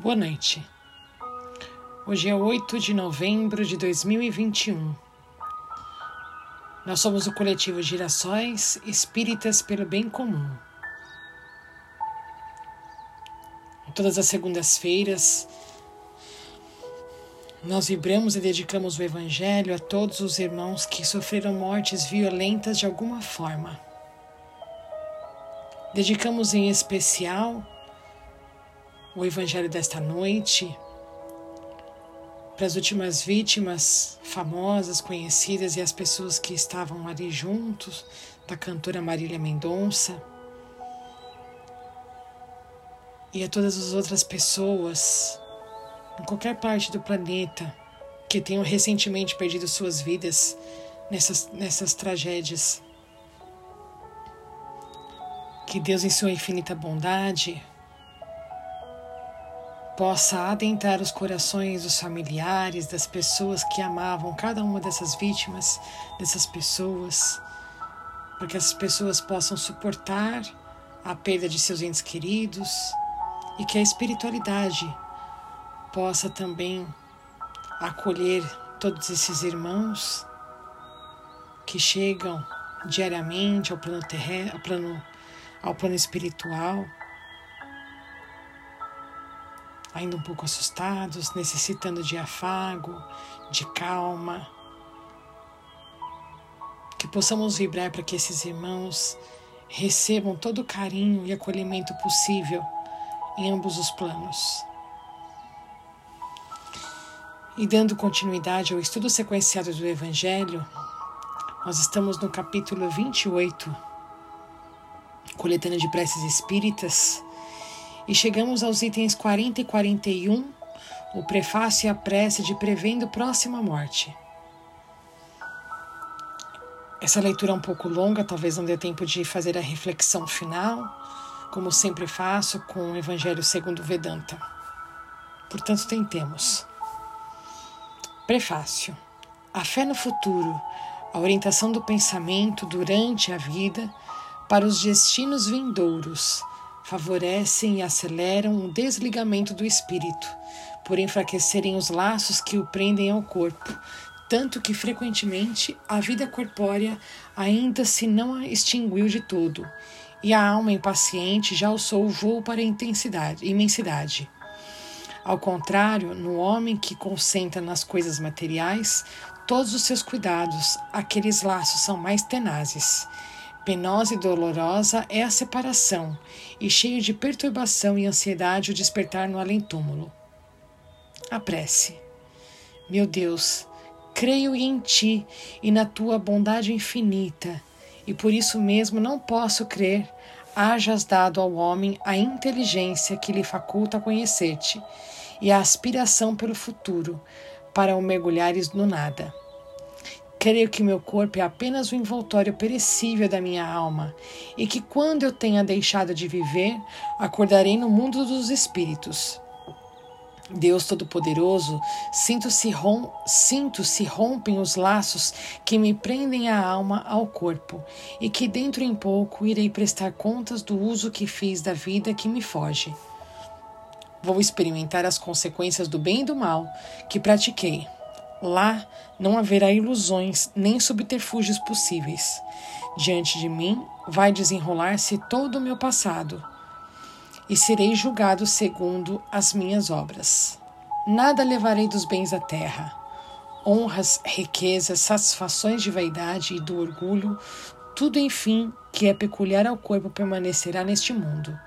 Boa noite. Hoje é 8 de novembro de 2021. Nós somos o coletivo Girassóis Espíritas pelo Bem Comum. Todas as segundas-feiras, nós vibramos e dedicamos o Evangelho a todos os irmãos que sofreram mortes violentas de alguma forma. Dedicamos em especial o Evangelho desta noite para as últimas vítimas famosas, conhecidas e as pessoas que estavam ali juntos, da cantora Marília Mendonça. E a todas as outras pessoas em qualquer parte do planeta que tenham recentemente perdido suas vidas nessas, nessas tragédias. Que Deus, em Sua infinita bondade, possa adentrar os corações dos familiares, das pessoas que amavam cada uma dessas vítimas, dessas pessoas, para que essas pessoas possam suportar a perda de seus entes queridos e que a espiritualidade possa também acolher todos esses irmãos que chegam diariamente ao plano terreno, ao plano, ao plano espiritual ainda um pouco assustados, necessitando de afago, de calma. Que possamos vibrar para que esses irmãos recebam todo o carinho e acolhimento possível em ambos os planos. E dando continuidade ao estudo sequenciado do Evangelho, nós estamos no capítulo 28, coletânea de preces espíritas, e chegamos aos itens 40 e 41, o prefácio e a prece de prevendo próxima morte. Essa leitura é um pouco longa, talvez não dê tempo de fazer a reflexão final, como sempre faço com o Evangelho segundo Vedanta. Portanto, tentemos. Prefácio. A fé no futuro, a orientação do pensamento durante a vida para os destinos vindouros, favorecem e aceleram o desligamento do espírito, por enfraquecerem os laços que o prendem ao corpo, tanto que frequentemente a vida corpórea ainda se não extinguiu de todo, e a alma impaciente já alçou o voo para a intensidade, imensidade. Ao contrário, no homem que concentra nas coisas materiais todos os seus cuidados, aqueles laços são mais tenazes Penosa e dolorosa é a separação, e cheio de perturbação e ansiedade o despertar no além-túmulo. A prece. Meu Deus, creio em ti e na tua bondade infinita, e por isso mesmo não posso crer hajas dado ao homem a inteligência que lhe faculta conhecer-te e a aspiração pelo futuro, para o mergulhares no nada. Creio que meu corpo é apenas o envoltório perecível da minha alma e que quando eu tenha deixado de viver, acordarei no mundo dos espíritos. Deus Todo-Poderoso, sinto-se rom sinto -se rompem os laços que me prendem a alma ao corpo, e que dentro em pouco irei prestar contas do uso que fiz da vida que me foge. Vou experimentar as consequências do bem e do mal que pratiquei Lá não haverá ilusões nem subterfúgios possíveis. Diante de mim vai desenrolar-se todo o meu passado e serei julgado segundo as minhas obras. Nada levarei dos bens da terra. Honras, riquezas, satisfações de vaidade e do orgulho, tudo enfim que é peculiar ao corpo permanecerá neste mundo.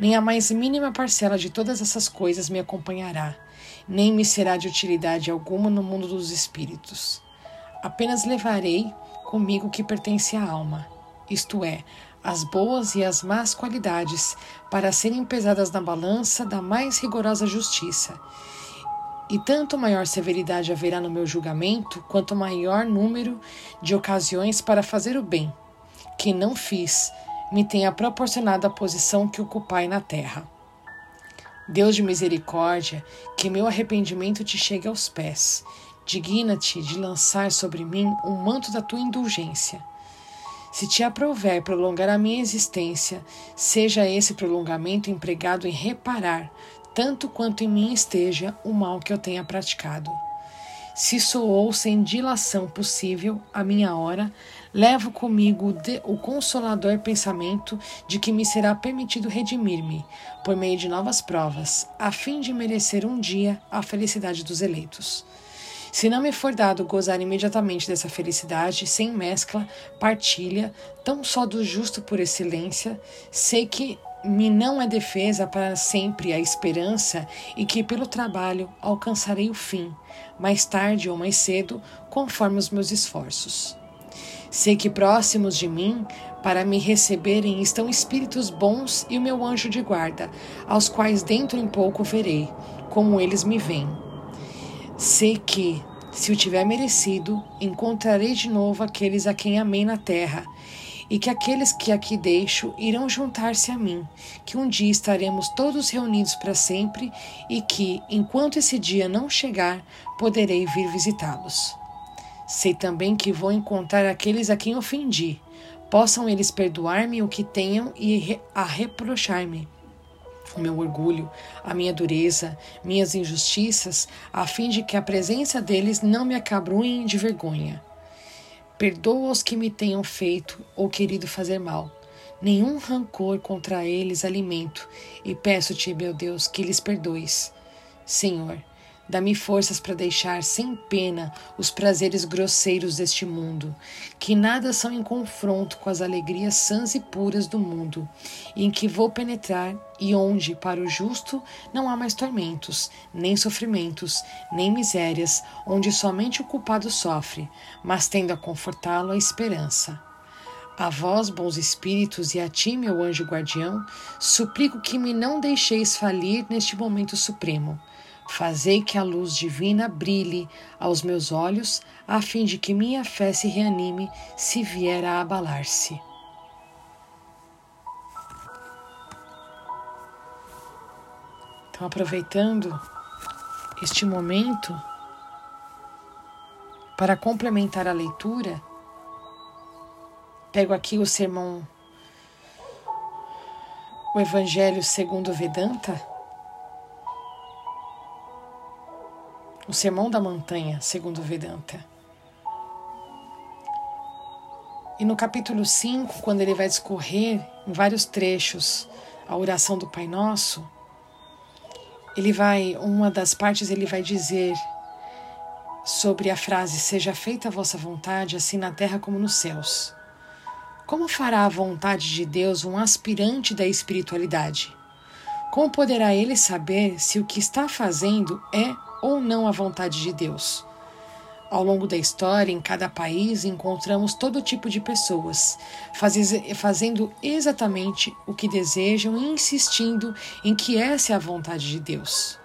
Nem a mais mínima parcela de todas essas coisas me acompanhará nem me será de utilidade alguma no mundo dos espíritos. Apenas levarei comigo o que pertence à alma, isto é, as boas e as más qualidades, para serem pesadas na balança da mais rigorosa justiça. E tanto maior severidade haverá no meu julgamento, quanto maior número de ocasiões para fazer o bem, que não fiz, me tenha proporcionado a posição que ocupai na terra. Deus de misericórdia, que meu arrependimento te chegue aos pés. Digna-te de lançar sobre mim um manto da tua indulgência. Se te aprouver prolongar a minha existência, seja esse prolongamento empregado em reparar tanto quanto em mim esteja o mal que eu tenha praticado. Se soou sem dilação possível a minha hora, levo comigo o consolador pensamento de que me será permitido redimir-me, por meio de novas provas, a fim de merecer um dia a felicidade dos eleitos. Se não me for dado gozar imediatamente dessa felicidade, sem mescla, partilha, tão só do justo por excelência, sei que me não é defesa para sempre a esperança e que pelo trabalho alcançarei o fim, mais tarde ou mais cedo, conforme os meus esforços. Sei que próximos de mim, para me receberem, estão espíritos bons e o meu anjo de guarda, aos quais dentro em pouco verei, como eles me veem. Sei que, se o tiver merecido, encontrarei de novo aqueles a quem amei na terra, e que aqueles que aqui deixo irão juntar-se a mim, que um dia estaremos todos reunidos para sempre e que, enquanto esse dia não chegar, poderei vir visitá-los. Sei também que vou encontrar aqueles a quem ofendi, possam eles perdoar-me o que tenham e a reprochar-me o meu orgulho, a minha dureza, minhas injustiças, a fim de que a presença deles não me acabrunhe de vergonha. Perdoa os que me tenham feito ou querido fazer mal. Nenhum rancor contra eles alimento, e peço-te, meu Deus, que lhes perdoes. Senhor, Dá-me forças para deixar sem pena os prazeres grosseiros deste mundo, que nada são em confronto com as alegrias sãs e puras do mundo, em que vou penetrar e onde, para o justo, não há mais tormentos, nem sofrimentos, nem misérias, onde somente o culpado sofre, mas tendo a confortá-lo a esperança. A vós, bons espíritos, e a ti, meu anjo guardião, suplico que me não deixeis falir neste momento supremo Fazei que a luz divina brilhe aos meus olhos, a fim de que minha fé se reanime se vier a abalar-se. Então, aproveitando este momento para complementar a leitura, pego aqui o sermão, o Evangelho segundo Vedanta o Sermão da Montanha, segundo Vedanta. E no capítulo 5, quando ele vai discorrer em vários trechos a oração do Pai Nosso, ele vai, uma das partes ele vai dizer sobre a frase: Seja feita a vossa vontade, assim na terra como nos céus. Como fará a vontade de Deus um aspirante da espiritualidade? Como poderá ele saber se o que está fazendo é ou não a vontade de Deus. Ao longo da história, em cada país, encontramos todo tipo de pessoas, fazendo exatamente o que desejam e insistindo em que essa é a vontade de Deus.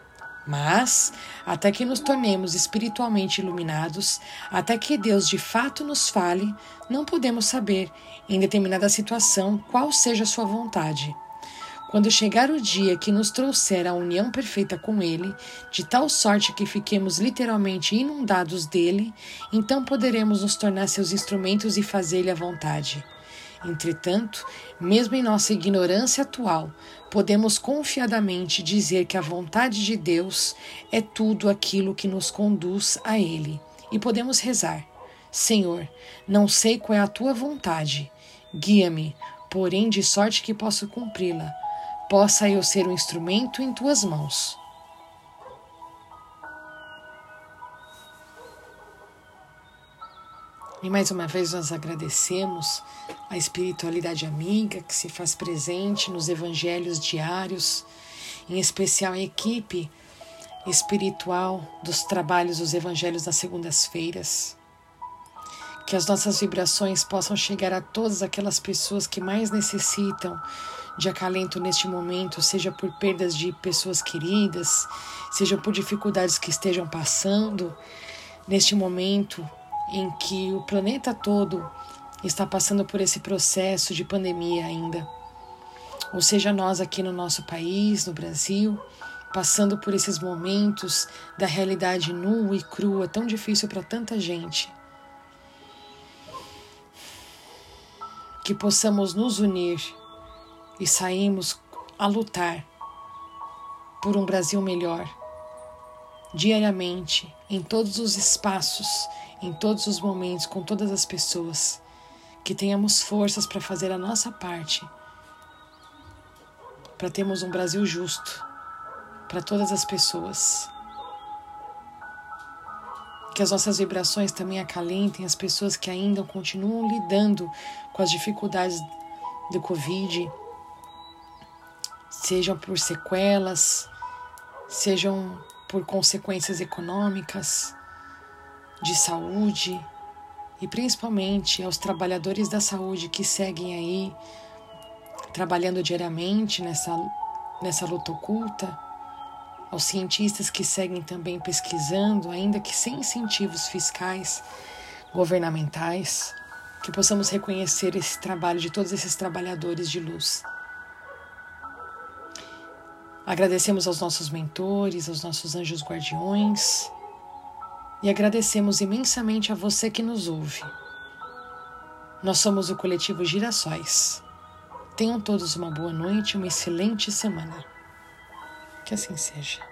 Mas, até que nos tornemos espiritualmente iluminados, até que Deus de fato nos fale, não podemos saber, em determinada situação, qual seja a sua vontade. Quando chegar o dia que nos trouxer a união perfeita com Ele, de tal sorte que fiquemos literalmente inundados dele, então poderemos nos tornar seus instrumentos e fazer-lhe a vontade. Entretanto, mesmo em nossa ignorância atual, podemos confiadamente dizer que a vontade de Deus é tudo aquilo que nos conduz a Ele. E podemos rezar: Senhor, não sei qual é a tua vontade, guia-me, porém de sorte que possa cumpri-la possa eu ser um instrumento em tuas mãos. E mais uma vez nós agradecemos a espiritualidade amiga que se faz presente nos evangelhos diários, em especial a equipe espiritual dos trabalhos dos evangelhos das segundas-feiras. Que as nossas vibrações possam chegar a todas aquelas pessoas que mais necessitam de acalento neste momento, seja por perdas de pessoas queridas, seja por dificuldades que estejam passando neste momento em que o planeta todo está passando por esse processo de pandemia ainda. Ou seja, nós aqui no nosso país, no Brasil, passando por esses momentos da realidade nua e crua, tão difícil para tanta gente. Que possamos nos unir e saímos a lutar por um Brasil melhor, diariamente, em todos os espaços, em todos os momentos, com todas as pessoas, que tenhamos forças para fazer a nossa parte, para termos um Brasil justo para todas as pessoas. Que as nossas vibrações também acalentem as pessoas que ainda continuam lidando com as dificuldades do Covid, sejam por sequelas, sejam por consequências econômicas, de saúde e principalmente aos trabalhadores da saúde que seguem aí trabalhando diariamente nessa, nessa luta oculta, aos cientistas que seguem também pesquisando, ainda que sem incentivos fiscais, governamentais, que possamos reconhecer esse trabalho de todos esses trabalhadores de luz. Agradecemos aos nossos mentores, aos nossos anjos guardiões e agradecemos imensamente a você que nos ouve. Nós somos o coletivo Girassóis. Tenham todos uma boa noite, uma excelente semana. Que assim seja.